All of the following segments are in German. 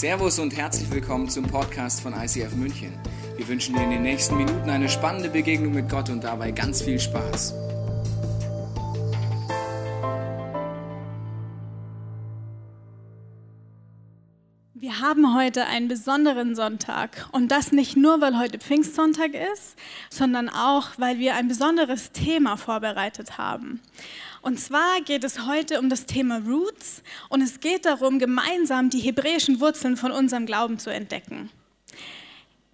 Servus und herzlich willkommen zum Podcast von ICF München. Wir wünschen dir in den nächsten Minuten eine spannende Begegnung mit Gott und dabei ganz viel Spaß. Wir haben heute einen besonderen Sonntag und das nicht nur, weil heute Pfingstsonntag ist, sondern auch, weil wir ein besonderes Thema vorbereitet haben. Und zwar geht es heute um das Thema Roots und es geht darum, gemeinsam die hebräischen Wurzeln von unserem Glauben zu entdecken.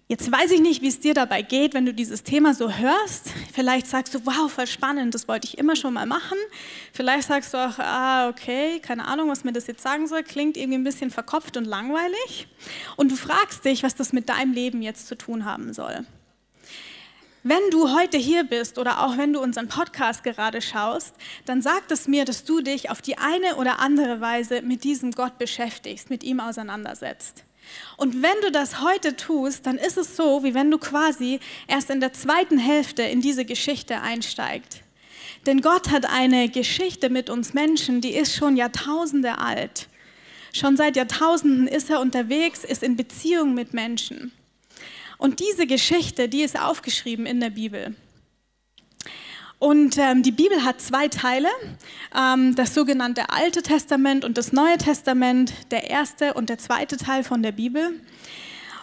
Jetzt weiß ich nicht, wie es dir dabei geht, wenn du dieses Thema so hörst. Vielleicht sagst du, wow, voll spannend, das wollte ich immer schon mal machen. Vielleicht sagst du auch, ah, okay, keine Ahnung, was mir das jetzt sagen soll, klingt irgendwie ein bisschen verkopft und langweilig. Und du fragst dich, was das mit deinem Leben jetzt zu tun haben soll. Wenn du heute hier bist oder auch wenn du unseren Podcast gerade schaust, dann sagt es mir, dass du dich auf die eine oder andere Weise mit diesem Gott beschäftigst, mit ihm auseinandersetzt. Und wenn du das heute tust, dann ist es so, wie wenn du quasi erst in der zweiten Hälfte in diese Geschichte einsteigst. Denn Gott hat eine Geschichte mit uns Menschen, die ist schon Jahrtausende alt. Schon seit Jahrtausenden ist er unterwegs, ist in Beziehung mit Menschen. Und diese Geschichte, die ist aufgeschrieben in der Bibel. Und ähm, die Bibel hat zwei Teile, ähm, das sogenannte Alte Testament und das Neue Testament, der erste und der zweite Teil von der Bibel.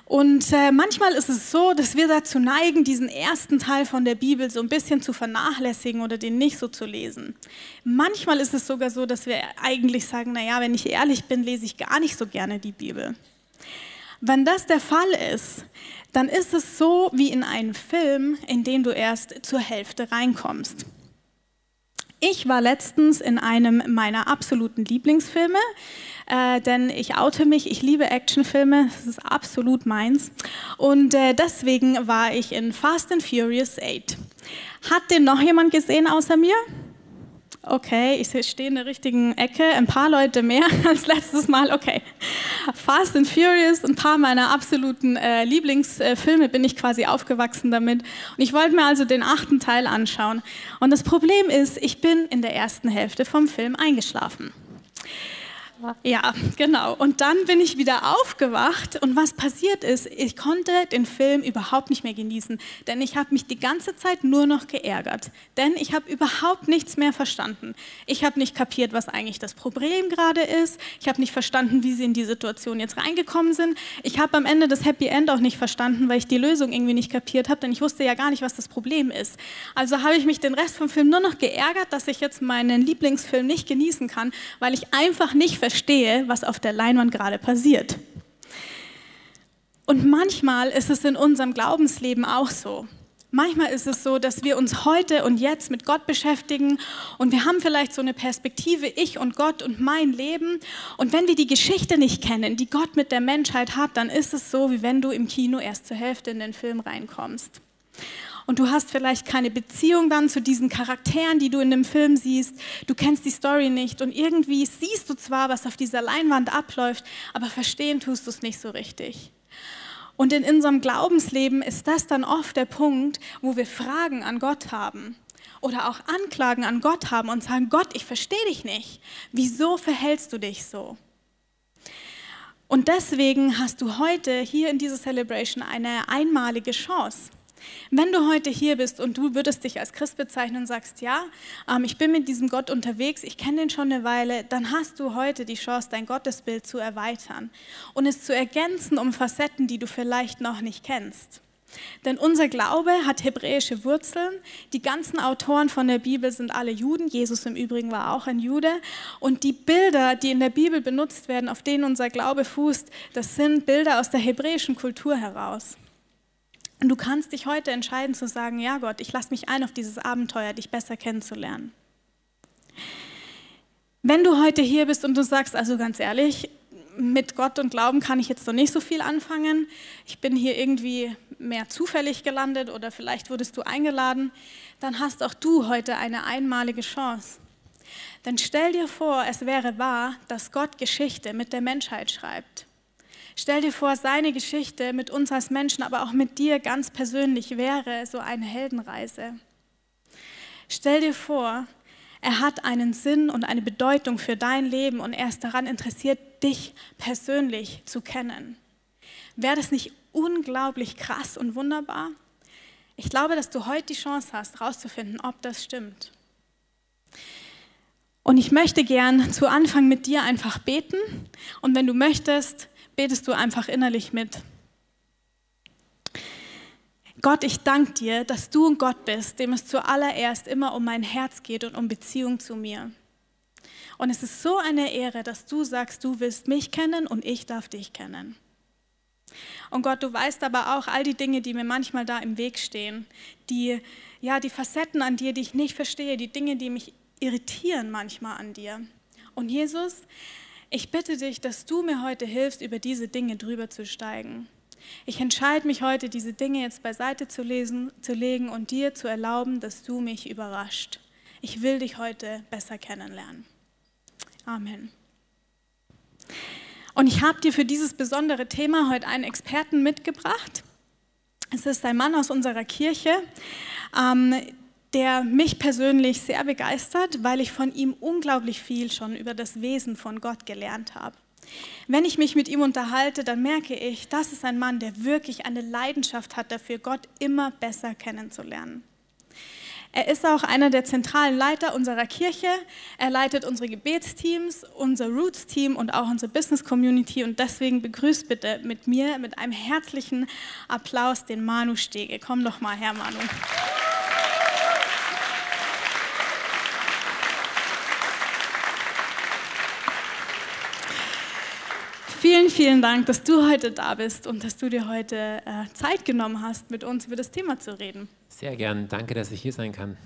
Und äh, manchmal ist es so, dass wir dazu neigen, diesen ersten Teil von der Bibel so ein bisschen zu vernachlässigen oder den nicht so zu lesen. Manchmal ist es sogar so, dass wir eigentlich sagen, naja, wenn ich ehrlich bin, lese ich gar nicht so gerne die Bibel. Wenn das der Fall ist, dann ist es so wie in einem Film, in den du erst zur Hälfte reinkommst. Ich war letztens in einem meiner absoluten Lieblingsfilme, äh, denn ich oute mich, ich liebe Actionfilme, das ist absolut meins. Und äh, deswegen war ich in Fast and Furious 8. Hat den noch jemand gesehen außer mir? Okay, ich stehe in der richtigen Ecke, ein paar Leute mehr als letztes Mal. Okay. Fast and Furious, ein paar meiner absoluten äh, Lieblingsfilme bin ich quasi aufgewachsen damit. Und ich wollte mir also den achten Teil anschauen. Und das Problem ist, ich bin in der ersten Hälfte vom Film eingeschlafen. Ja, genau. Und dann bin ich wieder aufgewacht und was passiert ist, ich konnte den Film überhaupt nicht mehr genießen, denn ich habe mich die ganze Zeit nur noch geärgert, denn ich habe überhaupt nichts mehr verstanden. Ich habe nicht kapiert, was eigentlich das Problem gerade ist. Ich habe nicht verstanden, wie sie in die Situation jetzt reingekommen sind. Ich habe am Ende das Happy End auch nicht verstanden, weil ich die Lösung irgendwie nicht kapiert habe, denn ich wusste ja gar nicht, was das Problem ist. Also habe ich mich den Rest vom Film nur noch geärgert, dass ich jetzt meinen Lieblingsfilm nicht genießen kann, weil ich einfach nicht verstehe, was auf der Leinwand gerade passiert. Und manchmal ist es in unserem Glaubensleben auch so. Manchmal ist es so, dass wir uns heute und jetzt mit Gott beschäftigen und wir haben vielleicht so eine Perspektive, ich und Gott und mein Leben. Und wenn wir die Geschichte nicht kennen, die Gott mit der Menschheit hat, dann ist es so, wie wenn du im Kino erst zur Hälfte in den Film reinkommst und du hast vielleicht keine Beziehung dann zu diesen Charakteren, die du in dem Film siehst. Du kennst die Story nicht und irgendwie siehst du zwar, was auf dieser Leinwand abläuft, aber verstehen tust du es nicht so richtig. Und in unserem Glaubensleben ist das dann oft der Punkt, wo wir Fragen an Gott haben oder auch Anklagen an Gott haben und sagen, Gott, ich verstehe dich nicht. Wieso verhältst du dich so? Und deswegen hast du heute hier in dieser Celebration eine einmalige Chance. Wenn du heute hier bist und du würdest dich als Christ bezeichnen und sagst, ja, ähm, ich bin mit diesem Gott unterwegs, ich kenne den schon eine Weile, dann hast du heute die Chance, dein Gottesbild zu erweitern und es zu ergänzen um Facetten, die du vielleicht noch nicht kennst. Denn unser Glaube hat hebräische Wurzeln. Die ganzen Autoren von der Bibel sind alle Juden. Jesus im Übrigen war auch ein Jude. Und die Bilder, die in der Bibel benutzt werden, auf denen unser Glaube fußt, das sind Bilder aus der hebräischen Kultur heraus. Und du kannst dich heute entscheiden zu sagen, ja Gott, ich lasse mich ein auf dieses Abenteuer, dich besser kennenzulernen. Wenn du heute hier bist und du sagst, also ganz ehrlich, mit Gott und Glauben kann ich jetzt noch nicht so viel anfangen. Ich bin hier irgendwie mehr zufällig gelandet oder vielleicht wurdest du eingeladen, dann hast auch du heute eine einmalige Chance. Denn stell dir vor, es wäre wahr, dass Gott Geschichte mit der Menschheit schreibt. Stell dir vor, seine Geschichte mit uns als Menschen, aber auch mit dir ganz persönlich wäre so eine Heldenreise. Stell dir vor, er hat einen Sinn und eine Bedeutung für dein Leben und er ist daran interessiert, dich persönlich zu kennen. Wäre das nicht unglaublich krass und wunderbar? Ich glaube, dass du heute die Chance hast, herauszufinden, ob das stimmt. Und ich möchte gern zu Anfang mit dir einfach beten. Und wenn du möchtest, betest du einfach innerlich mit. Gott, ich danke dir, dass du ein Gott bist, dem es zuallererst immer um mein Herz geht und um Beziehung zu mir. Und es ist so eine Ehre, dass du sagst, du willst mich kennen und ich darf dich kennen. Und Gott, du weißt aber auch all die Dinge, die mir manchmal da im Weg stehen, die, ja, die Facetten an dir, die ich nicht verstehe, die Dinge, die mich irritieren manchmal an dir. Und Jesus, ich bitte dich, dass du mir heute hilfst, über diese Dinge drüber zu steigen. Ich entscheide mich heute, diese Dinge jetzt beiseite zu, lesen, zu legen und dir zu erlauben, dass du mich überrascht. Ich will dich heute besser kennenlernen. Amen. Und ich habe dir für dieses besondere Thema heute einen Experten mitgebracht. Es ist ein Mann aus unserer Kirche, ähm, der mich persönlich sehr begeistert, weil ich von ihm unglaublich viel schon über das Wesen von Gott gelernt habe. Wenn ich mich mit ihm unterhalte, dann merke ich, das ist ein Mann, der wirklich eine Leidenschaft hat dafür, Gott immer besser kennenzulernen. Er ist auch einer der zentralen Leiter unserer Kirche. Er leitet unsere Gebetsteams, unser Roots-Team und auch unsere Business-Community. Und deswegen begrüßt bitte mit mir mit einem herzlichen Applaus den Manu Stege. Komm doch mal her, Manu. Vielen, vielen Dank, dass du heute da bist und dass du dir heute äh, Zeit genommen hast, mit uns über das Thema zu reden. Sehr gern. Danke, dass ich hier sein kann.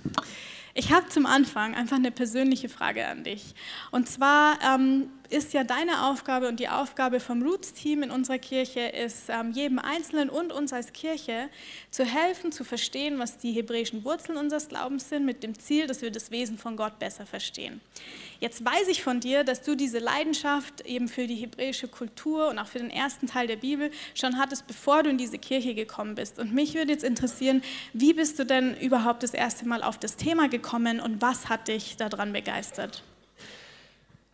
Ich habe zum Anfang einfach eine persönliche Frage an dich. Und zwar ähm, ist ja deine Aufgabe und die Aufgabe vom Roots-Team in unserer Kirche ist, ähm, jedem Einzelnen und uns als Kirche zu helfen, zu verstehen, was die hebräischen Wurzeln unseres Glaubens sind, mit dem Ziel, dass wir das Wesen von Gott besser verstehen. Jetzt weiß ich von dir, dass du diese Leidenschaft eben für die hebräische Kultur und auch für den ersten Teil der Bibel schon hattest, bevor du in diese Kirche gekommen bist. Und mich würde jetzt interessieren, wie bist du denn überhaupt das erste Mal auf das Thema gekommen und was hat dich daran begeistert?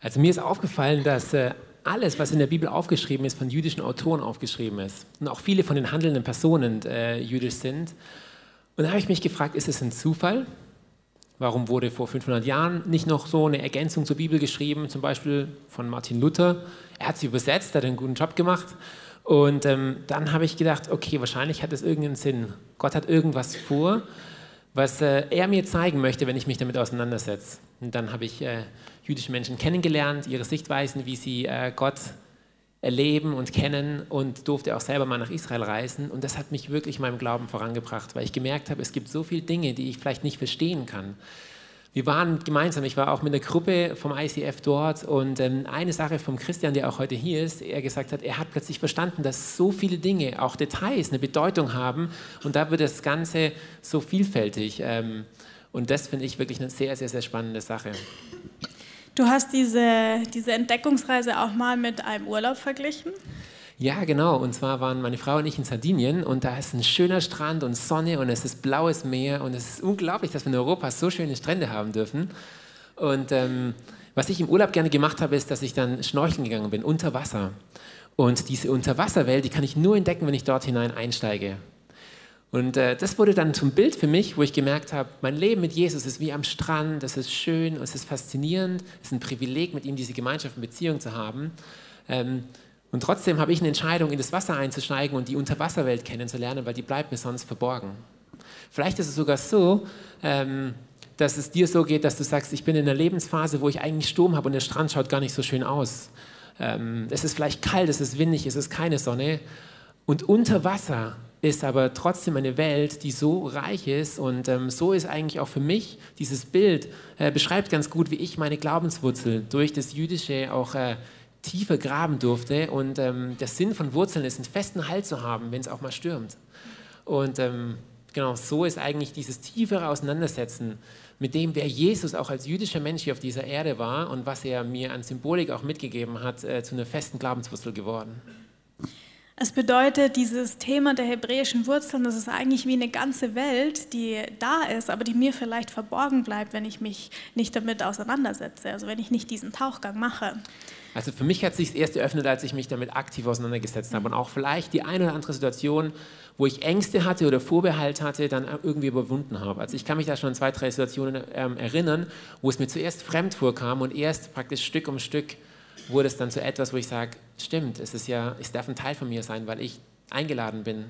Also mir ist aufgefallen, dass äh, alles, was in der Bibel aufgeschrieben ist, von jüdischen Autoren aufgeschrieben ist. Und auch viele von den handelnden Personen äh, jüdisch sind. Und da habe ich mich gefragt, ist es ein Zufall? Warum wurde vor 500 Jahren nicht noch so eine Ergänzung zur Bibel geschrieben, zum Beispiel von Martin Luther? Er hat sie übersetzt, hat einen guten Job gemacht. Und ähm, dann habe ich gedacht, okay, wahrscheinlich hat es irgendeinen Sinn. Gott hat irgendwas vor, was äh, er mir zeigen möchte, wenn ich mich damit auseinandersetze. Und dann habe ich äh, jüdische Menschen kennengelernt, ihre Sichtweisen, wie sie äh, Gott erleben und kennen und durfte auch selber mal nach Israel reisen. Und das hat mich wirklich in meinem Glauben vorangebracht, weil ich gemerkt habe, es gibt so viele Dinge, die ich vielleicht nicht verstehen kann. Wir waren gemeinsam, ich war auch mit einer Gruppe vom ICF dort und ähm, eine Sache vom Christian, der auch heute hier ist, er gesagt hat, er hat plötzlich verstanden, dass so viele Dinge, auch Details, eine Bedeutung haben und da wird das Ganze so vielfältig. Ähm, und das finde ich wirklich eine sehr, sehr, sehr spannende Sache. Du hast diese, diese Entdeckungsreise auch mal mit einem Urlaub verglichen? Ja, genau. Und zwar waren meine Frau und ich in Sardinien und da ist ein schöner Strand und Sonne und es ist blaues Meer und es ist unglaublich, dass wir in Europa so schöne Strände haben dürfen. Und ähm, was ich im Urlaub gerne gemacht habe, ist, dass ich dann schnorcheln gegangen bin, unter Wasser. Und diese Unterwasserwelt, die kann ich nur entdecken, wenn ich dort hinein einsteige. Und äh, das wurde dann zum Bild für mich, wo ich gemerkt habe, mein Leben mit Jesus ist wie am Strand, es ist schön, es ist faszinierend, es ist ein Privileg, mit ihm diese Gemeinschaft und Beziehung zu haben. Ähm, und trotzdem habe ich eine Entscheidung, in das Wasser einzusteigen und die Unterwasserwelt kennenzulernen, weil die bleibt mir sonst verborgen. Vielleicht ist es sogar so, ähm, dass es dir so geht, dass du sagst, ich bin in einer Lebensphase, wo ich eigentlich Sturm habe und der Strand schaut gar nicht so schön aus. Ähm, es ist vielleicht kalt, es ist windig, es ist keine Sonne. Und unter Wasser ist aber trotzdem eine Welt, die so reich ist. Und ähm, so ist eigentlich auch für mich dieses Bild, äh, beschreibt ganz gut, wie ich meine Glaubenswurzel durch das Jüdische auch äh, tiefer graben durfte. Und ähm, der Sinn von Wurzeln ist, einen festen Halt zu haben, wenn es auch mal stürmt. Und ähm, genau so ist eigentlich dieses tiefere Auseinandersetzen mit dem, wer Jesus auch als jüdischer Mensch hier auf dieser Erde war und was er mir an Symbolik auch mitgegeben hat, äh, zu einer festen Glaubenswurzel geworden. Es bedeutet, dieses Thema der hebräischen Wurzeln, das ist eigentlich wie eine ganze Welt, die da ist, aber die mir vielleicht verborgen bleibt, wenn ich mich nicht damit auseinandersetze, also wenn ich nicht diesen Tauchgang mache. Also für mich hat sich erst eröffnet, als ich mich damit aktiv auseinandergesetzt habe und auch vielleicht die eine oder andere Situation, wo ich Ängste hatte oder Vorbehalt hatte, dann irgendwie überwunden habe. Also ich kann mich da schon an zwei, drei Situationen ähm, erinnern, wo es mir zuerst fremd vorkam und erst praktisch Stück um Stück wurde es dann zu etwas, wo ich sage, stimmt, es ist ja, es darf ein Teil von mir sein, weil ich eingeladen bin.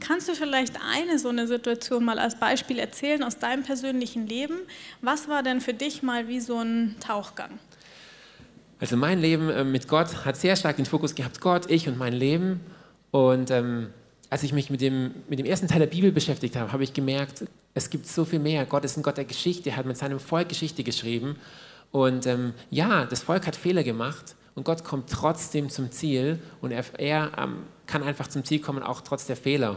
Kannst du vielleicht eine so eine Situation mal als Beispiel erzählen aus deinem persönlichen Leben? Was war denn für dich mal wie so ein Tauchgang? Also mein Leben äh, mit Gott hat sehr stark den Fokus gehabt, Gott, ich und mein Leben. Und ähm, als ich mich mit dem, mit dem ersten Teil der Bibel beschäftigt habe, habe ich gemerkt, es gibt so viel mehr. Gott ist ein Gott der Geschichte, er hat mit seinem Volk Geschichte geschrieben. Und ähm, ja, das Volk hat Fehler gemacht und Gott kommt trotzdem zum Ziel und er, er ähm, kann einfach zum Ziel kommen, auch trotz der Fehler.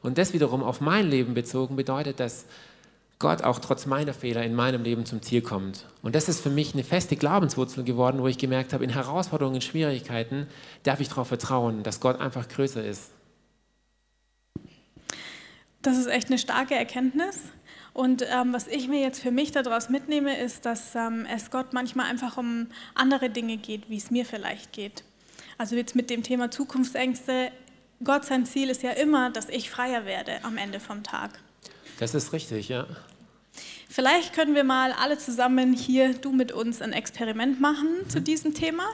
Und das wiederum auf mein Leben bezogen bedeutet, dass Gott auch trotz meiner Fehler in meinem Leben zum Ziel kommt. Und das ist für mich eine feste Glaubenswurzel geworden, wo ich gemerkt habe, in Herausforderungen, in Schwierigkeiten darf ich darauf vertrauen, dass Gott einfach größer ist. Das ist echt eine starke Erkenntnis. Und ähm, was ich mir jetzt für mich daraus mitnehme, ist, dass ähm, es Gott manchmal einfach um andere Dinge geht, wie es mir vielleicht geht. Also jetzt mit dem Thema Zukunftsängste. Gott sein Ziel ist ja immer, dass ich freier werde am Ende vom Tag. Das ist richtig, ja. Vielleicht können wir mal alle zusammen hier, du mit uns, ein Experiment machen mhm. zu diesem Thema.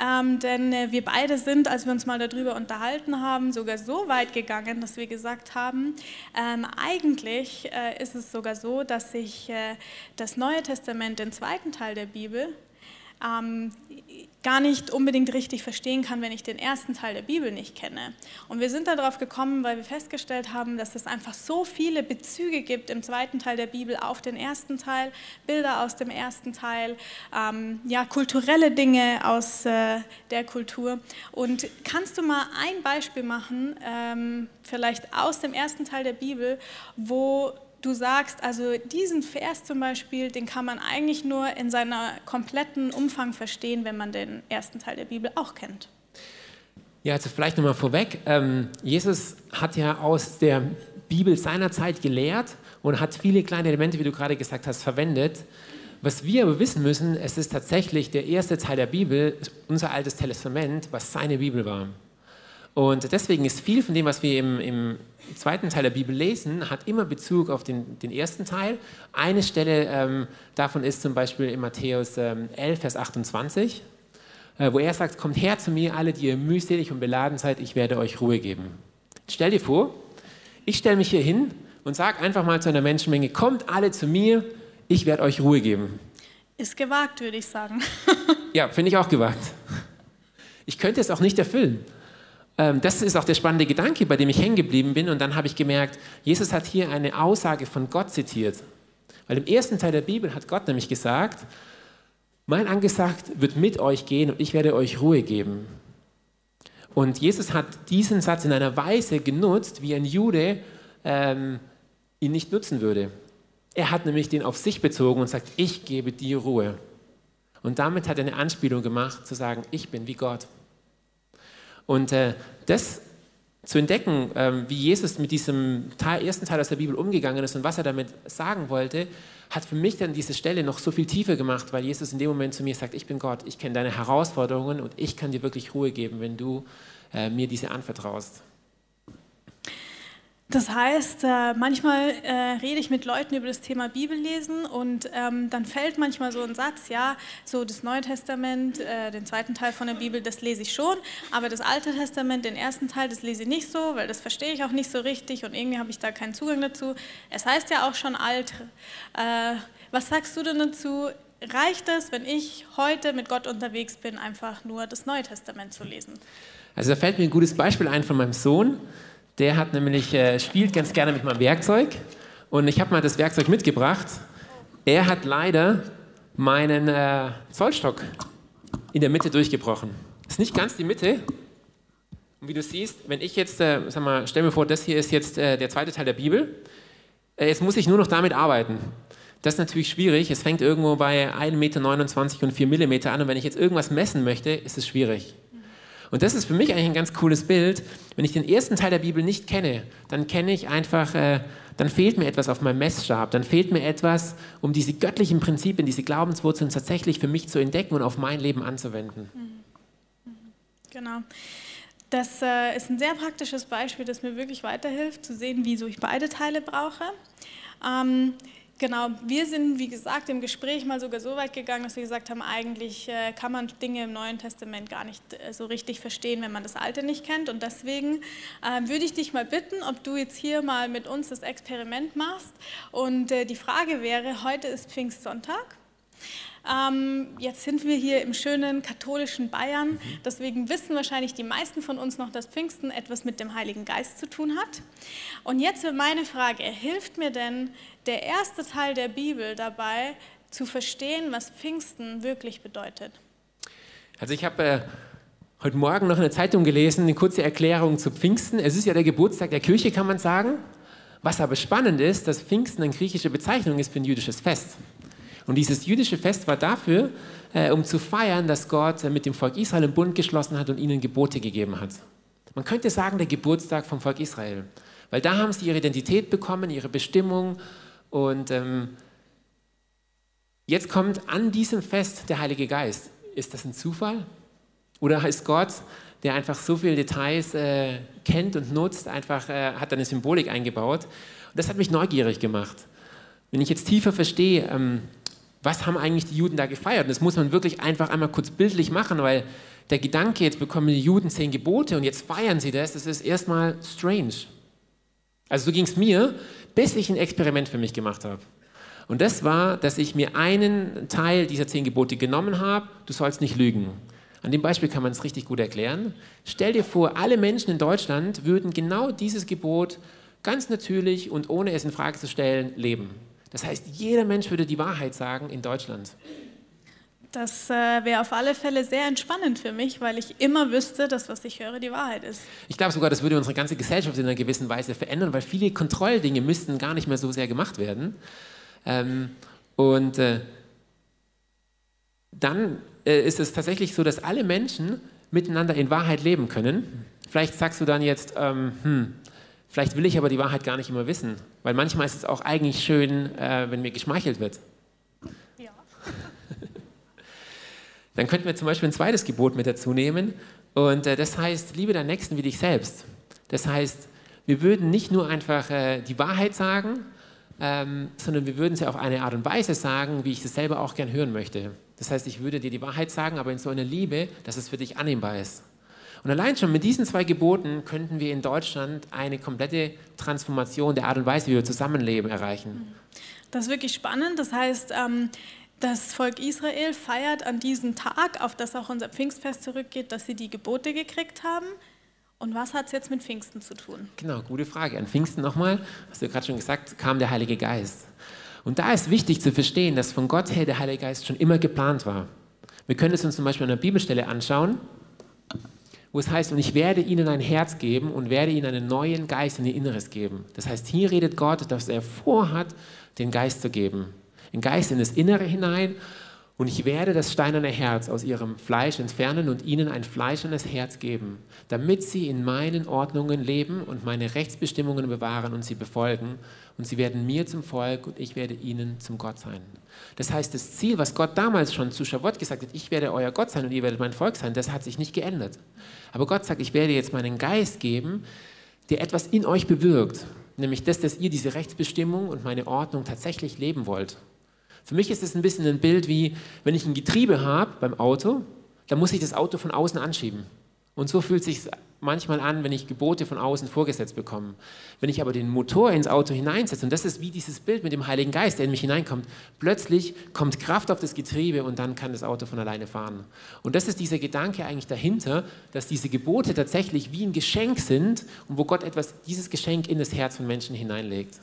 Ähm, denn äh, wir beide sind, als wir uns mal darüber unterhalten haben, sogar so weit gegangen, dass wir gesagt haben, ähm, eigentlich äh, ist es sogar so, dass sich äh, das Neue Testament, den zweiten Teil der Bibel, ähm, gar nicht unbedingt richtig verstehen kann, wenn ich den ersten Teil der Bibel nicht kenne. Und wir sind darauf gekommen, weil wir festgestellt haben, dass es einfach so viele Bezüge gibt im zweiten Teil der Bibel auf den ersten Teil, Bilder aus dem ersten Teil, ähm, ja, kulturelle Dinge aus äh, der Kultur. Und kannst du mal ein Beispiel machen, ähm, vielleicht aus dem ersten Teil der Bibel, wo du sagst, also diesen Vers zum Beispiel, den kann man eigentlich nur in seiner kompletten Umfang verstehen, wenn man den ersten Teil der Bibel auch kennt. Ja, also vielleicht nochmal vorweg. Ähm, Jesus hat ja aus der Bibel seiner Zeit gelehrt und hat viele kleine Elemente, wie du gerade gesagt hast, verwendet. Was wir aber wissen müssen, es ist tatsächlich der erste Teil der Bibel, unser altes Testament, was seine Bibel war. Und deswegen ist viel von dem, was wir im, im zweiten Teil der Bibel lesen, hat immer Bezug auf den, den ersten Teil. Eine Stelle ähm, davon ist zum Beispiel in Matthäus ähm, 11, Vers 28, äh, wo er sagt, kommt her zu mir, alle, die ihr mühselig und beladen seid, ich werde euch Ruhe geben. Stell dir vor, ich stelle mich hier hin und sage einfach mal zu einer Menschenmenge, kommt alle zu mir, ich werde euch Ruhe geben. Ist gewagt, würde ich sagen. ja, finde ich auch gewagt. Ich könnte es auch nicht erfüllen. Ähm, das ist auch der spannende Gedanke, bei dem ich hängen geblieben bin. Und dann habe ich gemerkt, Jesus hat hier eine Aussage von Gott zitiert. Weil im ersten Teil der Bibel hat Gott nämlich gesagt, mein Angesagt wird mit euch gehen und ich werde euch Ruhe geben. Und Jesus hat diesen Satz in einer Weise genutzt, wie ein Jude ähm, ihn nicht nutzen würde. Er hat nämlich den auf sich bezogen und sagt, ich gebe dir Ruhe. Und damit hat er eine Anspielung gemacht, zu sagen, ich bin wie Gott. Und äh, das zu entdecken, ähm, wie Jesus mit diesem Teil, ersten Teil aus der Bibel umgegangen ist und was er damit sagen wollte, hat für mich dann diese Stelle noch so viel tiefer gemacht, weil Jesus in dem Moment zu mir sagt, ich bin Gott, ich kenne deine Herausforderungen und ich kann dir wirklich Ruhe geben, wenn du äh, mir diese anvertraust. Das heißt, äh, manchmal äh, rede ich mit Leuten über das Thema Bibellesen und ähm, dann fällt manchmal so ein Satz, ja, so das Neue Testament, äh, den zweiten Teil von der Bibel, das lese ich schon, aber das Alte Testament, den ersten Teil, das lese ich nicht so, weil das verstehe ich auch nicht so richtig und irgendwie habe ich da keinen Zugang dazu. Es heißt ja auch schon alt. Was sagst du denn dazu? Reicht es, wenn ich heute mit Gott unterwegs bin, einfach nur das Neue Testament zu lesen? Also da fällt mir ein gutes Beispiel ein von meinem Sohn. Der hat nämlich, äh, spielt ganz gerne mit meinem Werkzeug und ich habe mal das Werkzeug mitgebracht. Er hat leider meinen äh, Zollstock in der Mitte durchgebrochen. Ist nicht ganz die Mitte. Und wie du siehst, wenn ich jetzt, äh, sag mal, stell mir vor, das hier ist jetzt äh, der zweite Teil der Bibel. Äh, jetzt muss ich nur noch damit arbeiten. Das ist natürlich schwierig. Es fängt irgendwo bei 1,29 Meter und 4 mm an. Und wenn ich jetzt irgendwas messen möchte, ist es schwierig. Und das ist für mich eigentlich ein ganz cooles Bild. Wenn ich den ersten Teil der Bibel nicht kenne, dann kenne ich einfach, äh, dann fehlt mir etwas auf meinem Messstab, dann fehlt mir etwas, um diese göttlichen Prinzipien, diese Glaubenswurzeln tatsächlich für mich zu entdecken und auf mein Leben anzuwenden. Genau. Das äh, ist ein sehr praktisches Beispiel, das mir wirklich weiterhilft, zu sehen, wieso ich beide Teile brauche. Ähm, Genau, wir sind, wie gesagt, im Gespräch mal sogar so weit gegangen, dass wir gesagt haben, eigentlich äh, kann man Dinge im Neuen Testament gar nicht äh, so richtig verstehen, wenn man das Alte nicht kennt. Und deswegen äh, würde ich dich mal bitten, ob du jetzt hier mal mit uns das Experiment machst. Und äh, die Frage wäre, heute ist Pfingstsonntag. Ähm, jetzt sind wir hier im schönen katholischen Bayern, deswegen wissen wahrscheinlich die meisten von uns noch, dass Pfingsten etwas mit dem Heiligen Geist zu tun hat. Und jetzt wird meine Frage, hilft mir denn der erste Teil der Bibel dabei, zu verstehen, was Pfingsten wirklich bedeutet? Also ich habe äh, heute Morgen noch in der Zeitung gelesen, eine kurze Erklärung zu Pfingsten. Es ist ja der Geburtstag der Kirche, kann man sagen. Was aber spannend ist, dass Pfingsten eine griechische Bezeichnung ist für ein jüdisches Fest. Und dieses jüdische Fest war dafür, äh, um zu feiern, dass Gott äh, mit dem Volk Israel einen Bund geschlossen hat und ihnen Gebote gegeben hat. Man könnte sagen, der Geburtstag vom Volk Israel. Weil da haben sie ihre Identität bekommen, ihre Bestimmung. Und ähm, jetzt kommt an diesem Fest der Heilige Geist. Ist das ein Zufall? Oder ist Gott, der einfach so viele Details äh, kennt und nutzt, einfach äh, hat eine Symbolik eingebaut? Und das hat mich neugierig gemacht. Wenn ich jetzt tiefer verstehe, ähm, was haben eigentlich die Juden da gefeiert? Und das muss man wirklich einfach einmal kurz bildlich machen, weil der Gedanke, jetzt bekommen die Juden zehn Gebote und jetzt feiern sie das, das ist erstmal strange. Also so ging es mir, bis ich ein Experiment für mich gemacht habe. Und das war, dass ich mir einen Teil dieser zehn Gebote genommen habe, du sollst nicht lügen. An dem Beispiel kann man es richtig gut erklären. Stell dir vor, alle Menschen in Deutschland würden genau dieses Gebot ganz natürlich und ohne es in Frage zu stellen leben. Das heißt, jeder Mensch würde die Wahrheit sagen in Deutschland. Das äh, wäre auf alle Fälle sehr entspannend für mich, weil ich immer wüsste, dass was ich höre die Wahrheit ist. Ich glaube sogar, das würde unsere ganze Gesellschaft in einer gewissen Weise verändern, weil viele Kontrolldinge müssten gar nicht mehr so sehr gemacht werden. Ähm, und äh, dann äh, ist es tatsächlich so, dass alle Menschen miteinander in Wahrheit leben können. Vielleicht sagst du dann jetzt, ähm, hm, Vielleicht will ich aber die Wahrheit gar nicht immer wissen, weil manchmal ist es auch eigentlich schön, äh, wenn mir geschmeichelt wird. Dann könnten wir zum Beispiel ein zweites Gebot mit dazu nehmen und äh, das heißt, liebe deinen Nächsten wie dich selbst. Das heißt, wir würden nicht nur einfach äh, die Wahrheit sagen, ähm, sondern wir würden sie auf eine Art und Weise sagen, wie ich es selber auch gern hören möchte. Das heißt, ich würde dir die Wahrheit sagen, aber in so einer Liebe, dass es für dich annehmbar ist. Und allein schon mit diesen zwei Geboten könnten wir in Deutschland eine komplette Transformation der Art und Weise, wie wir zusammenleben, erreichen. Das ist wirklich spannend. Das heißt, ähm, das Volk Israel feiert an diesem Tag, auf das auch unser Pfingstfest zurückgeht, dass sie die Gebote gekriegt haben. Und was hat es jetzt mit Pfingsten zu tun? Genau, gute Frage. An Pfingsten nochmal, hast du gerade schon gesagt, kam der Heilige Geist. Und da ist wichtig zu verstehen, dass von Gott her der Heilige Geist schon immer geplant war. Wir können es uns zum Beispiel an einer Bibelstelle anschauen wo es heißt, und ich werde ihnen ein Herz geben und werde ihnen einen neuen Geist in ihr Inneres geben. Das heißt, hier redet Gott, dass er vorhat, den Geist zu geben. Den Geist in das Innere hinein und ich werde das steinerne Herz aus ihrem Fleisch entfernen und ihnen ein fleischernes Herz geben, damit sie in meinen Ordnungen leben und meine Rechtsbestimmungen bewahren und sie befolgen. Und sie werden mir zum Volk und ich werde ihnen zum Gott sein. Das heißt, das Ziel, was Gott damals schon zu Schavot gesagt hat, ich werde euer Gott sein und ihr werdet mein Volk sein, das hat sich nicht geändert. Aber Gott sagt, ich werde jetzt meinen Geist geben, der etwas in euch bewirkt, nämlich das, dass ihr diese Rechtsbestimmung und meine Ordnung tatsächlich leben wollt. Für mich ist es ein bisschen ein Bild wie, wenn ich ein Getriebe habe beim Auto, dann muss ich das Auto von außen anschieben. Und so fühlt es sich manchmal an, wenn ich Gebote von außen vorgesetzt bekomme. Wenn ich aber den Motor ins Auto hineinsetze, und das ist wie dieses Bild mit dem Heiligen Geist, der in mich hineinkommt, plötzlich kommt Kraft auf das Getriebe und dann kann das Auto von alleine fahren. Und das ist dieser Gedanke eigentlich dahinter, dass diese Gebote tatsächlich wie ein Geschenk sind und wo Gott etwas, dieses Geschenk in das Herz von Menschen hineinlegt.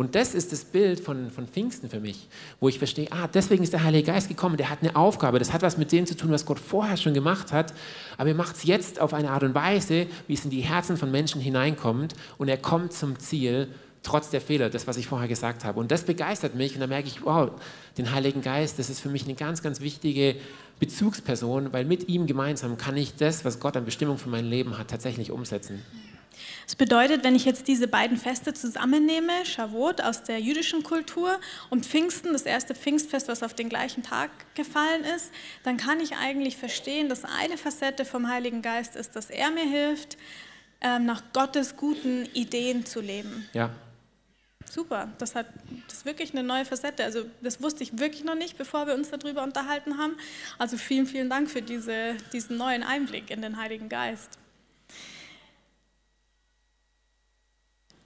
Und das ist das Bild von, von Pfingsten für mich, wo ich verstehe, ah, deswegen ist der Heilige Geist gekommen, der hat eine Aufgabe, das hat was mit dem zu tun, was Gott vorher schon gemacht hat, aber er macht es jetzt auf eine Art und Weise, wie es in die Herzen von Menschen hineinkommt und er kommt zum Ziel, trotz der Fehler, das, was ich vorher gesagt habe. Und das begeistert mich und da merke ich, wow, den Heiligen Geist, das ist für mich eine ganz, ganz wichtige Bezugsperson, weil mit ihm gemeinsam kann ich das, was Gott an Bestimmung für mein Leben hat, tatsächlich umsetzen. Das bedeutet, wenn ich jetzt diese beiden Feste zusammennehme, Shavuot aus der jüdischen Kultur und Pfingsten, das erste Pfingstfest, was auf den gleichen Tag gefallen ist, dann kann ich eigentlich verstehen, dass eine Facette vom Heiligen Geist ist, dass er mir hilft, ähm, nach Gottes guten Ideen zu leben. Ja. Super, das, hat, das ist wirklich eine neue Facette. Also das wusste ich wirklich noch nicht, bevor wir uns darüber unterhalten haben. Also vielen, vielen Dank für diese, diesen neuen Einblick in den Heiligen Geist.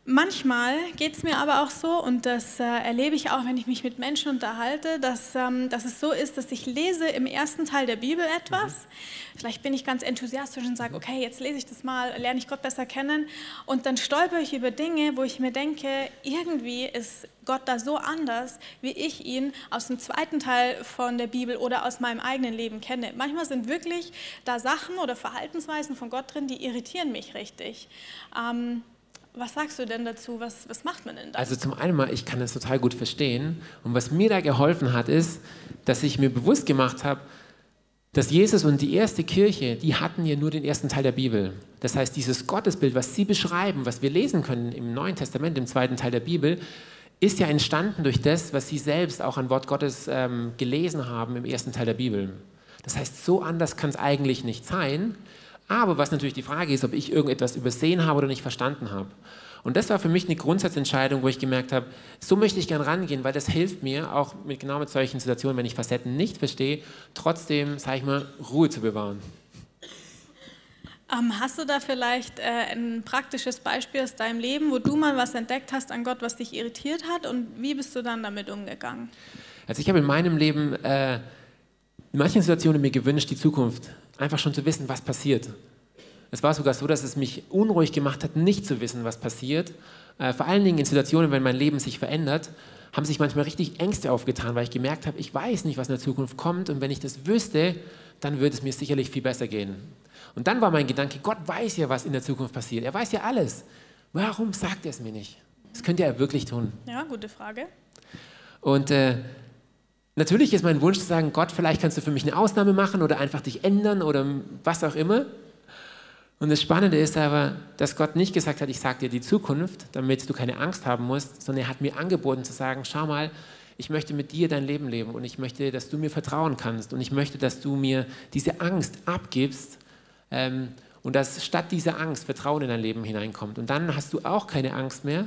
Manchmal geht es mir aber auch so, und das äh, erlebe ich auch, wenn ich mich mit Menschen unterhalte, dass, ähm, dass es so ist, dass ich lese im ersten Teil der Bibel etwas. Mhm. Vielleicht bin ich ganz enthusiastisch und sage, okay, jetzt lese ich das mal, lerne ich Gott besser kennen. Und dann stolper ich über Dinge, wo ich mir denke, irgendwie ist Gott da so anders, wie ich ihn aus dem zweiten Teil von der Bibel oder aus meinem eigenen Leben kenne. Manchmal sind wirklich da Sachen oder Verhaltensweisen von Gott drin, die irritieren mich richtig. Ähm, was sagst du denn dazu? Was, was macht man denn da? Also zum einen mal, ich kann das total gut verstehen. Und was mir da geholfen hat, ist, dass ich mir bewusst gemacht habe, dass Jesus und die erste Kirche, die hatten ja nur den ersten Teil der Bibel. Das heißt, dieses Gottesbild, was sie beschreiben, was wir lesen können im Neuen Testament, im zweiten Teil der Bibel, ist ja entstanden durch das, was sie selbst auch an Wort Gottes ähm, gelesen haben im ersten Teil der Bibel. Das heißt, so anders kann es eigentlich nicht sein. Aber was natürlich die Frage ist, ob ich irgendetwas übersehen habe oder nicht verstanden habe. Und das war für mich eine Grundsatzentscheidung, wo ich gemerkt habe, so möchte ich gern rangehen, weil das hilft mir, auch mit genau mit solchen Situationen, wenn ich Facetten nicht verstehe, trotzdem, sage ich mal, Ruhe zu bewahren. Ähm, hast du da vielleicht äh, ein praktisches Beispiel aus deinem Leben, wo du mal was entdeckt hast an Gott, was dich irritiert hat und wie bist du dann damit umgegangen? Also ich habe in meinem Leben äh, in manchen Situationen mir gewünscht, die Zukunft einfach schon zu wissen, was passiert. Es war sogar so, dass es mich unruhig gemacht hat, nicht zu wissen, was passiert. Äh, vor allen Dingen in Situationen, wenn mein Leben sich verändert, haben sich manchmal richtig Ängste aufgetan, weil ich gemerkt habe, ich weiß nicht, was in der Zukunft kommt und wenn ich das wüsste, dann würde es mir sicherlich viel besser gehen. Und dann war mein Gedanke, Gott weiß ja, was in der Zukunft passiert. Er weiß ja alles. Warum sagt er es mir nicht? Das könnte er wirklich tun. Ja, gute Frage. Und äh, Natürlich ist mein Wunsch zu sagen, Gott, vielleicht kannst du für mich eine Ausnahme machen oder einfach dich ändern oder was auch immer. Und das Spannende ist aber, dass Gott nicht gesagt hat, ich sage dir die Zukunft, damit du keine Angst haben musst, sondern er hat mir angeboten zu sagen, schau mal, ich möchte mit dir dein Leben leben und ich möchte, dass du mir vertrauen kannst und ich möchte, dass du mir diese Angst abgibst ähm, und dass statt dieser Angst Vertrauen in dein Leben hineinkommt. Und dann hast du auch keine Angst mehr.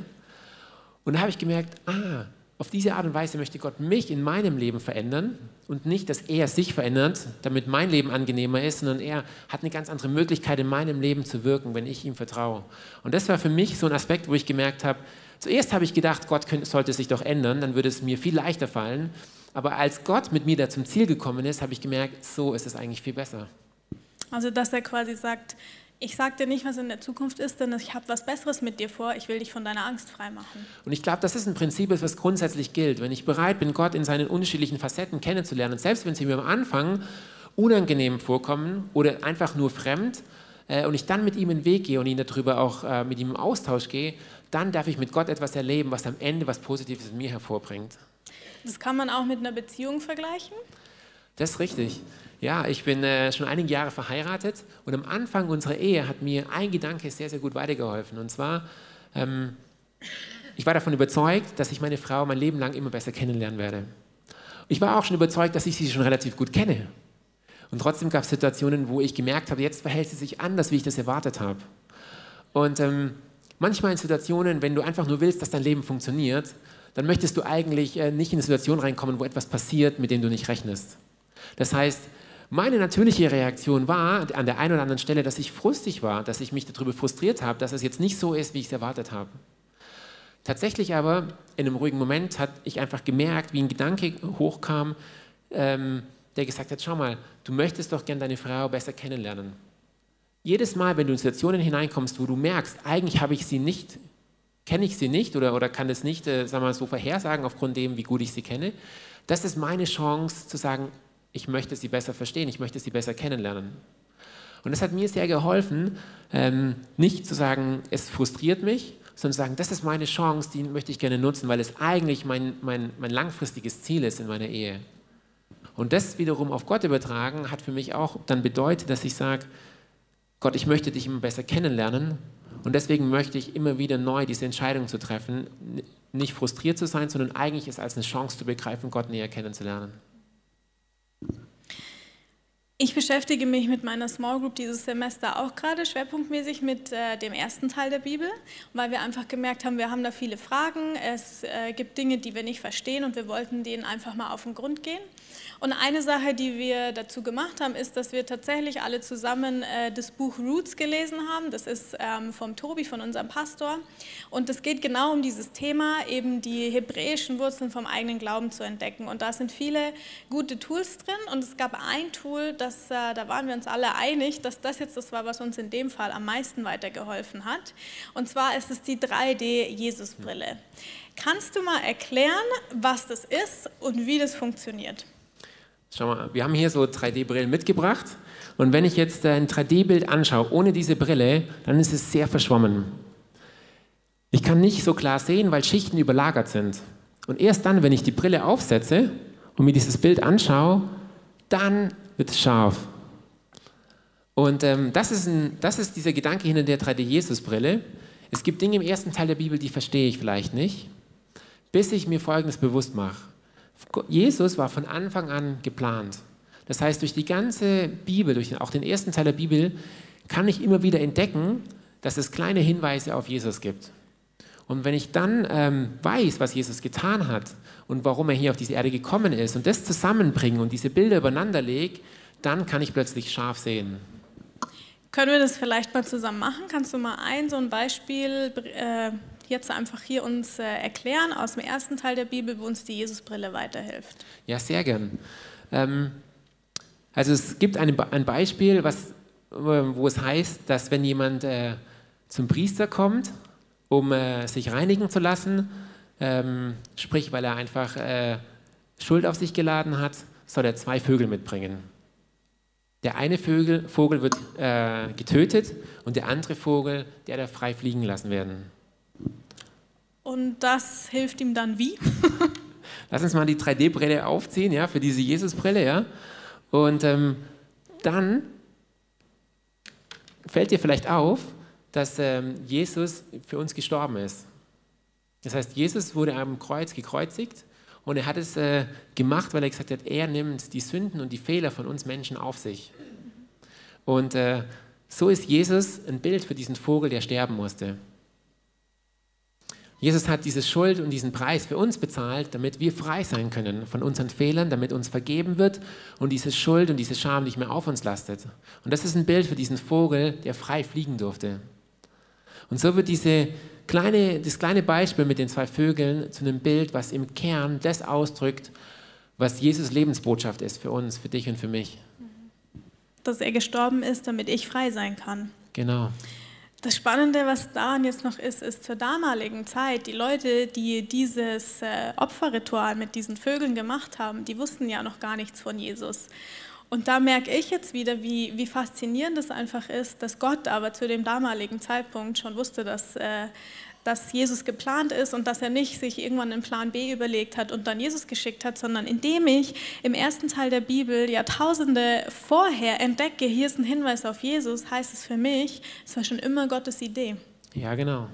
Und da habe ich gemerkt, ah, auf diese Art und Weise möchte Gott mich in meinem Leben verändern und nicht, dass er sich verändert, damit mein Leben angenehmer ist, sondern er hat eine ganz andere Möglichkeit in meinem Leben zu wirken, wenn ich ihm vertraue. Und das war für mich so ein Aspekt, wo ich gemerkt habe, zuerst habe ich gedacht, Gott könnte, sollte sich doch ändern, dann würde es mir viel leichter fallen. Aber als Gott mit mir da zum Ziel gekommen ist, habe ich gemerkt, so ist es eigentlich viel besser. Also, dass er quasi sagt, ich sage dir nicht, was in der Zukunft ist, denn ich habe was Besseres mit dir vor. Ich will dich von deiner Angst freimachen. Und ich glaube, das ist ein Prinzip, was grundsätzlich gilt. Wenn ich bereit bin, Gott in seinen unterschiedlichen Facetten kennenzulernen, und selbst wenn sie mir am Anfang unangenehm vorkommen oder einfach nur fremd, äh, und ich dann mit ihm in den Weg gehe und ihn darüber auch äh, mit ihm im Austausch gehe, dann darf ich mit Gott etwas erleben, was am Ende was Positives in mir hervorbringt. Das kann man auch mit einer Beziehung vergleichen? Das ist richtig. Ja, ich bin äh, schon einige Jahre verheiratet und am Anfang unserer Ehe hat mir ein Gedanke sehr, sehr gut weitergeholfen. Und zwar, ähm, ich war davon überzeugt, dass ich meine Frau mein Leben lang immer besser kennenlernen werde. Ich war auch schon überzeugt, dass ich sie schon relativ gut kenne. Und trotzdem gab es Situationen, wo ich gemerkt habe, jetzt verhält sie sich anders, wie ich das erwartet habe. Und ähm, manchmal in Situationen, wenn du einfach nur willst, dass dein Leben funktioniert, dann möchtest du eigentlich äh, nicht in eine Situation reinkommen, wo etwas passiert, mit dem du nicht rechnest. Das heißt, meine natürliche Reaktion war an der einen oder anderen Stelle, dass ich frustig war, dass ich mich darüber frustriert habe, dass es jetzt nicht so ist, wie ich es erwartet habe. Tatsächlich aber, in einem ruhigen Moment, hat ich einfach gemerkt, wie ein Gedanke hochkam, ähm, der gesagt hat, schau mal, du möchtest doch gern deine Frau besser kennenlernen. Jedes Mal, wenn du in Situationen hineinkommst, wo du merkst, eigentlich habe ich sie nicht, kenne ich sie nicht oder, oder kann es nicht, äh, sagen mal, so vorhersagen aufgrund dem, wie gut ich sie kenne, das ist meine Chance zu sagen, ich möchte sie besser verstehen, ich möchte sie besser kennenlernen. Und das hat mir sehr geholfen, ähm, nicht zu sagen, es frustriert mich, sondern zu sagen, das ist meine Chance, die möchte ich gerne nutzen, weil es eigentlich mein, mein, mein langfristiges Ziel ist in meiner Ehe. Und das wiederum auf Gott übertragen, hat für mich auch dann bedeutet, dass ich sage, Gott, ich möchte dich immer besser kennenlernen und deswegen möchte ich immer wieder neu diese Entscheidung zu treffen, nicht frustriert zu sein, sondern eigentlich es als eine Chance zu begreifen, Gott näher kennenzulernen. Ich beschäftige mich mit meiner Small Group dieses Semester auch gerade schwerpunktmäßig mit äh, dem ersten Teil der Bibel, weil wir einfach gemerkt haben, wir haben da viele Fragen, es äh, gibt Dinge, die wir nicht verstehen und wir wollten denen einfach mal auf den Grund gehen. Und eine Sache, die wir dazu gemacht haben, ist, dass wir tatsächlich alle zusammen äh, das Buch Roots gelesen haben. Das ist ähm, vom Tobi, von unserem Pastor. Und es geht genau um dieses Thema, eben die hebräischen Wurzeln vom eigenen Glauben zu entdecken. Und da sind viele gute Tools drin. Und es gab ein Tool, das, äh, da waren wir uns alle einig, dass das jetzt das war, was uns in dem Fall am meisten weitergeholfen hat. Und zwar ist es die 3D-Jesus-Brille. Kannst du mal erklären, was das ist und wie das funktioniert? Schau mal, wir haben hier so 3D-Brillen mitgebracht. Und wenn ich jetzt ein 3D-Bild anschaue, ohne diese Brille, dann ist es sehr verschwommen. Ich kann nicht so klar sehen, weil Schichten überlagert sind. Und erst dann, wenn ich die Brille aufsetze und mir dieses Bild anschaue, dann wird scharf. Und ähm, das, ist ein, das ist dieser Gedanke hinter der 3D-Jesus-Brille. Es gibt Dinge im ersten Teil der Bibel, die verstehe ich vielleicht nicht, bis ich mir Folgendes bewusst mache. Jesus war von Anfang an geplant. Das heißt, durch die ganze Bibel, durch auch den ersten Teil der Bibel, kann ich immer wieder entdecken, dass es kleine Hinweise auf Jesus gibt. Und wenn ich dann ähm, weiß, was Jesus getan hat und warum er hier auf diese Erde gekommen ist und das zusammenbringe und diese Bilder übereinander lege, dann kann ich plötzlich scharf sehen. Können wir das vielleicht mal zusammen machen? Kannst du mal ein so ein Beispiel äh, jetzt einfach hier uns äh, erklären aus dem ersten Teil der Bibel, wo uns die Jesusbrille weiterhilft? Ja, sehr gern. Ähm, also es gibt ein, ein Beispiel, was, wo es heißt, dass wenn jemand äh, zum Priester kommt, um äh, sich reinigen zu lassen, ähm, sprich, weil er einfach äh, Schuld auf sich geladen hat, soll er zwei Vögel mitbringen. Der eine Vögel, Vogel wird äh, getötet und der andere Vogel, der darf frei fliegen lassen werden. Und das hilft ihm dann wie? Lass uns mal die 3D-Brille aufziehen, ja, für diese Jesus-Brille, ja. Und ähm, dann fällt dir vielleicht auf, dass ähm, Jesus für uns gestorben ist. Das heißt, Jesus wurde am Kreuz gekreuzigt und er hat es äh, gemacht, weil er gesagt hat, er nimmt die Sünden und die Fehler von uns Menschen auf sich. Und äh, so ist Jesus ein Bild für diesen Vogel, der sterben musste. Jesus hat diese Schuld und diesen Preis für uns bezahlt, damit wir frei sein können von unseren Fehlern, damit uns vergeben wird und diese Schuld und diese Scham nicht mehr auf uns lastet. Und das ist ein Bild für diesen Vogel, der frei fliegen durfte. Und so wird diese kleine, das kleine Beispiel mit den zwei Vögeln zu einem Bild, was im Kern das ausdrückt, was Jesus Lebensbotschaft ist für uns, für dich und für mich. Dass er gestorben ist, damit ich frei sein kann. Genau. Das Spannende, was daran jetzt noch ist, ist zur damaligen Zeit, die Leute, die dieses äh, Opferritual mit diesen Vögeln gemacht haben, die wussten ja noch gar nichts von Jesus. Und da merke ich jetzt wieder, wie, wie faszinierend es einfach ist, dass Gott aber zu dem damaligen Zeitpunkt schon wusste, dass, äh, dass Jesus geplant ist und dass er nicht sich irgendwann einen Plan B überlegt hat und dann Jesus geschickt hat, sondern indem ich im ersten Teil der Bibel Jahrtausende vorher entdecke, hier ist ein Hinweis auf Jesus, heißt es für mich, es war schon immer Gottes Idee. Ja, genau.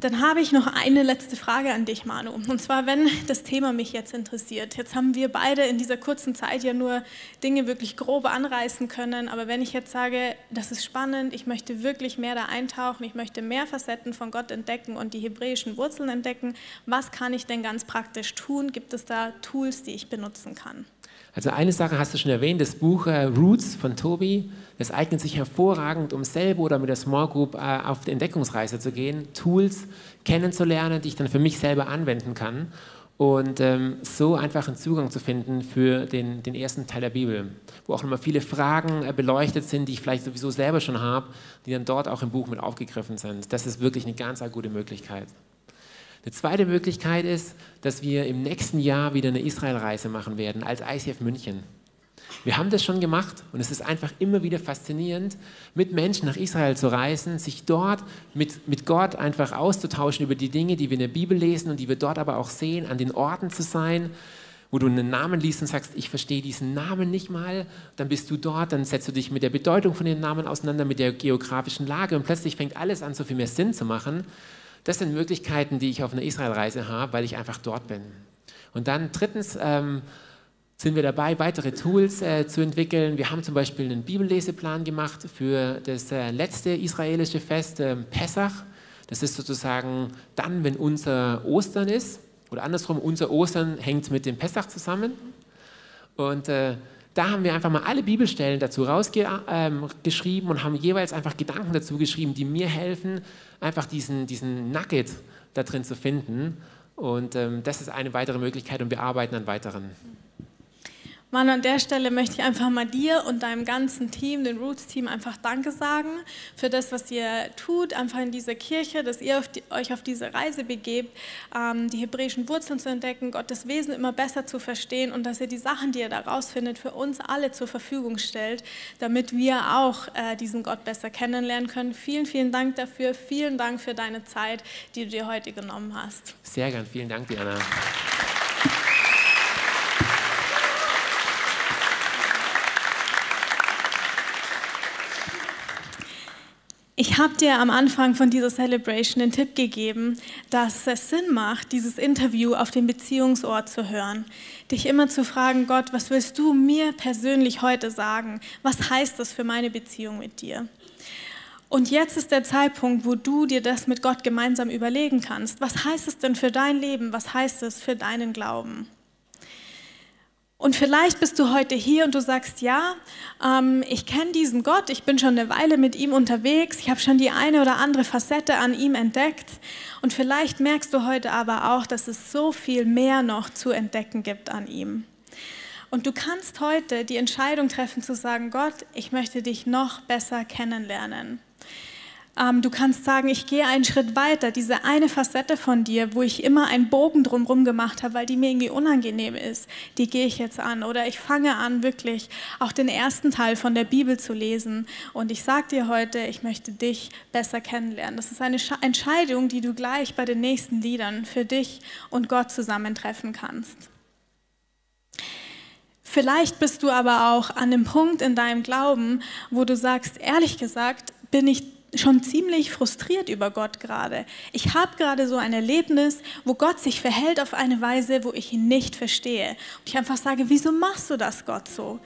Dann habe ich noch eine letzte Frage an dich, Manu. Und zwar, wenn das Thema mich jetzt interessiert. Jetzt haben wir beide in dieser kurzen Zeit ja nur Dinge wirklich grob anreißen können. Aber wenn ich jetzt sage, das ist spannend, ich möchte wirklich mehr da eintauchen, ich möchte mehr Facetten von Gott entdecken und die hebräischen Wurzeln entdecken, was kann ich denn ganz praktisch tun? Gibt es da Tools, die ich benutzen kann? Also eine Sache hast du schon erwähnt, das Buch äh, Roots von Tobi, das eignet sich hervorragend, um selber oder mit der Small Group äh, auf die Entdeckungsreise zu gehen, Tools kennenzulernen, die ich dann für mich selber anwenden kann und ähm, so einfach einen Zugang zu finden für den, den ersten Teil der Bibel, wo auch nochmal viele Fragen äh, beleuchtet sind, die ich vielleicht sowieso selber schon habe, die dann dort auch im Buch mit aufgegriffen sind. Das ist wirklich eine ganz eine gute Möglichkeit. Eine zweite Möglichkeit ist, dass wir im nächsten Jahr wieder eine Israelreise machen werden als ICF München. Wir haben das schon gemacht und es ist einfach immer wieder faszinierend, mit Menschen nach Israel zu reisen, sich dort mit, mit Gott einfach auszutauschen über die Dinge, die wir in der Bibel lesen und die wir dort aber auch sehen, an den Orten zu sein, wo du einen Namen liest und sagst, ich verstehe diesen Namen nicht mal, dann bist du dort, dann setzt du dich mit der Bedeutung von den Namen auseinander, mit der geografischen Lage und plötzlich fängt alles an, so viel mehr Sinn zu machen. Das sind Möglichkeiten, die ich auf einer Israelreise habe, weil ich einfach dort bin. Und dann drittens ähm, sind wir dabei, weitere Tools äh, zu entwickeln. Wir haben zum Beispiel einen Bibelleseplan gemacht für das äh, letzte israelische Fest, äh, Pessach. Das ist sozusagen dann, wenn unser Ostern ist. Oder andersrum, unser Ostern hängt mit dem Pessach zusammen. Und äh, da haben wir einfach mal alle Bibelstellen dazu rausgeschrieben ähm, und haben jeweils einfach Gedanken dazu geschrieben, die mir helfen, einfach diesen, diesen Nugget da drin zu finden. Und ähm, das ist eine weitere Möglichkeit und wir arbeiten an weiteren. Mann, an der Stelle möchte ich einfach mal dir und deinem ganzen Team, dem Roots-Team, einfach Danke sagen für das, was ihr tut, einfach in dieser Kirche, dass ihr auf die, euch auf diese Reise begebt, ähm, die hebräischen Wurzeln zu entdecken, Gottes Wesen immer besser zu verstehen und dass ihr die Sachen, die ihr da rausfindet, für uns alle zur Verfügung stellt, damit wir auch äh, diesen Gott besser kennenlernen können. Vielen, vielen Dank dafür. Vielen Dank für deine Zeit, die du dir heute genommen hast. Sehr gern. Vielen Dank, Diana. Ich habe dir am Anfang von dieser Celebration den Tipp gegeben, dass es Sinn macht, dieses Interview auf dem Beziehungsort zu hören. Dich immer zu fragen, Gott, was willst du mir persönlich heute sagen? Was heißt das für meine Beziehung mit dir? Und jetzt ist der Zeitpunkt, wo du dir das mit Gott gemeinsam überlegen kannst. Was heißt es denn für dein Leben? Was heißt es für deinen Glauben? Und vielleicht bist du heute hier und du sagst, ja, ähm, ich kenne diesen Gott, ich bin schon eine Weile mit ihm unterwegs, ich habe schon die eine oder andere Facette an ihm entdeckt. Und vielleicht merkst du heute aber auch, dass es so viel mehr noch zu entdecken gibt an ihm. Und du kannst heute die Entscheidung treffen zu sagen, Gott, ich möchte dich noch besser kennenlernen. Ähm, du kannst sagen, ich gehe einen Schritt weiter. Diese eine Facette von dir, wo ich immer einen Bogen drumherum gemacht habe, weil die mir irgendwie unangenehm ist, die gehe ich jetzt an. Oder ich fange an, wirklich auch den ersten Teil von der Bibel zu lesen. Und ich sage dir heute, ich möchte dich besser kennenlernen. Das ist eine Entscheidung, die du gleich bei den nächsten Liedern für dich und Gott zusammentreffen kannst. Vielleicht bist du aber auch an dem Punkt in deinem Glauben, wo du sagst, ehrlich gesagt, bin ich schon ziemlich frustriert über Gott gerade. Ich habe gerade so ein Erlebnis, wo Gott sich verhält auf eine Weise, wo ich ihn nicht verstehe. Und ich einfach sage, wieso machst du das, Gott, so?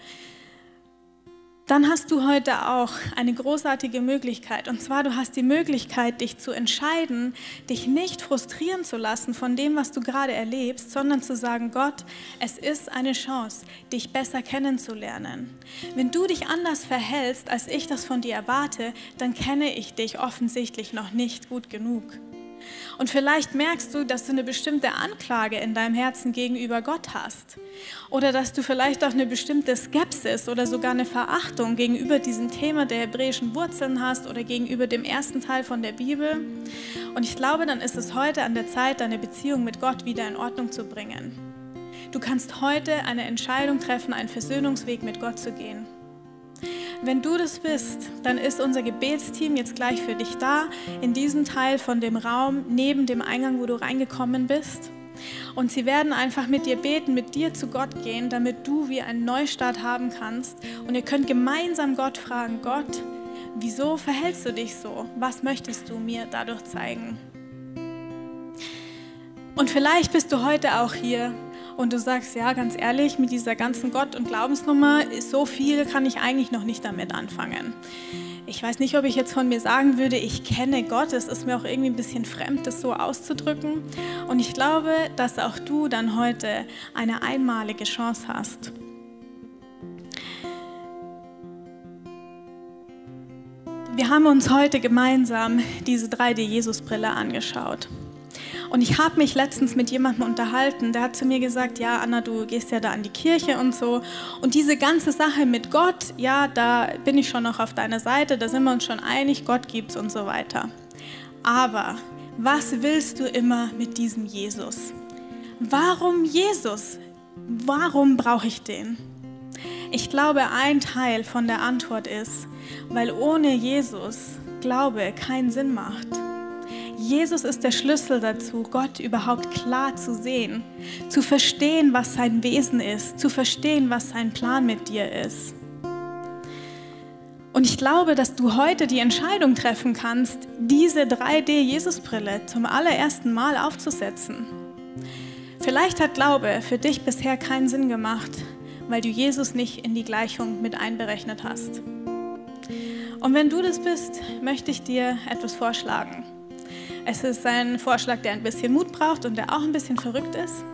Dann hast du heute auch eine großartige Möglichkeit. Und zwar, du hast die Möglichkeit, dich zu entscheiden, dich nicht frustrieren zu lassen von dem, was du gerade erlebst, sondern zu sagen, Gott, es ist eine Chance, dich besser kennenzulernen. Wenn du dich anders verhältst, als ich das von dir erwarte, dann kenne ich dich offensichtlich noch nicht gut genug. Und vielleicht merkst du, dass du eine bestimmte Anklage in deinem Herzen gegenüber Gott hast. Oder dass du vielleicht auch eine bestimmte Skepsis oder sogar eine Verachtung gegenüber diesem Thema der hebräischen Wurzeln hast oder gegenüber dem ersten Teil von der Bibel. Und ich glaube, dann ist es heute an der Zeit, deine Beziehung mit Gott wieder in Ordnung zu bringen. Du kannst heute eine Entscheidung treffen, einen Versöhnungsweg mit Gott zu gehen. Wenn du das bist, dann ist unser Gebetsteam jetzt gleich für dich da, in diesem Teil von dem Raum neben dem Eingang, wo du reingekommen bist. Und sie werden einfach mit dir beten, mit dir zu Gott gehen, damit du wie einen Neustart haben kannst. Und ihr könnt gemeinsam Gott fragen, Gott, wieso verhältst du dich so? Was möchtest du mir dadurch zeigen? Und vielleicht bist du heute auch hier und du sagst, ja, ganz ehrlich, mit dieser ganzen Gott- und Glaubensnummer, so viel kann ich eigentlich noch nicht damit anfangen. Ich weiß nicht, ob ich jetzt von mir sagen würde, ich kenne Gott. Es ist mir auch irgendwie ein bisschen fremd, das so auszudrücken. Und ich glaube, dass auch du dann heute eine einmalige Chance hast. Wir haben uns heute gemeinsam diese 3D-Jesus-Brille angeschaut. Und ich habe mich letztens mit jemandem unterhalten, der hat zu mir gesagt, ja, Anna, du gehst ja da an die Kirche und so. Und diese ganze Sache mit Gott, ja, da bin ich schon noch auf deiner Seite, da sind wir uns schon einig, Gott gibt's und so weiter. Aber was willst du immer mit diesem Jesus? Warum Jesus? Warum brauche ich den? Ich glaube, ein Teil von der Antwort ist, weil ohne Jesus Glaube keinen Sinn macht. Jesus ist der Schlüssel dazu, Gott überhaupt klar zu sehen, zu verstehen, was sein Wesen ist, zu verstehen, was sein Plan mit dir ist. Und ich glaube, dass du heute die Entscheidung treffen kannst, diese 3D-Jesus-Brille zum allerersten Mal aufzusetzen. Vielleicht hat Glaube für dich bisher keinen Sinn gemacht, weil du Jesus nicht in die Gleichung mit einberechnet hast. Und wenn du das bist, möchte ich dir etwas vorschlagen. Es ist ein Vorschlag, der ein bisschen Mut braucht und der auch ein bisschen verrückt ist.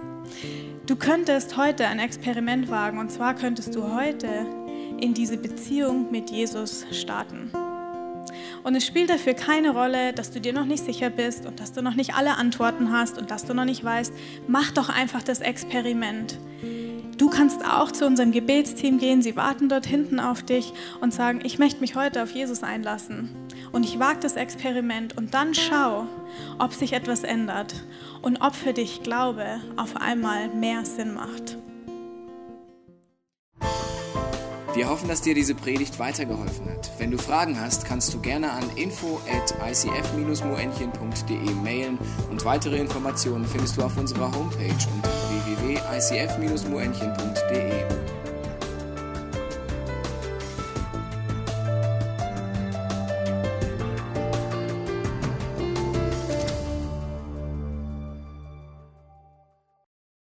Du könntest heute ein Experiment wagen und zwar könntest du heute in diese Beziehung mit Jesus starten. Und es spielt dafür keine Rolle, dass du dir noch nicht sicher bist und dass du noch nicht alle Antworten hast und dass du noch nicht weißt. Mach doch einfach das Experiment. Du kannst auch zu unserem Gebetsteam gehen, sie warten dort hinten auf dich und sagen, ich möchte mich heute auf Jesus einlassen. Und ich wage das Experiment und dann schau, ob sich etwas ändert und ob für dich Glaube auf einmal mehr Sinn macht. Wir hoffen, dass dir diese Predigt weitergeholfen hat. Wenn du Fragen hast, kannst du gerne an info at icf-moenchen.de mailen und weitere Informationen findest du auf unserer Homepage unter www.icf-moenchen.de.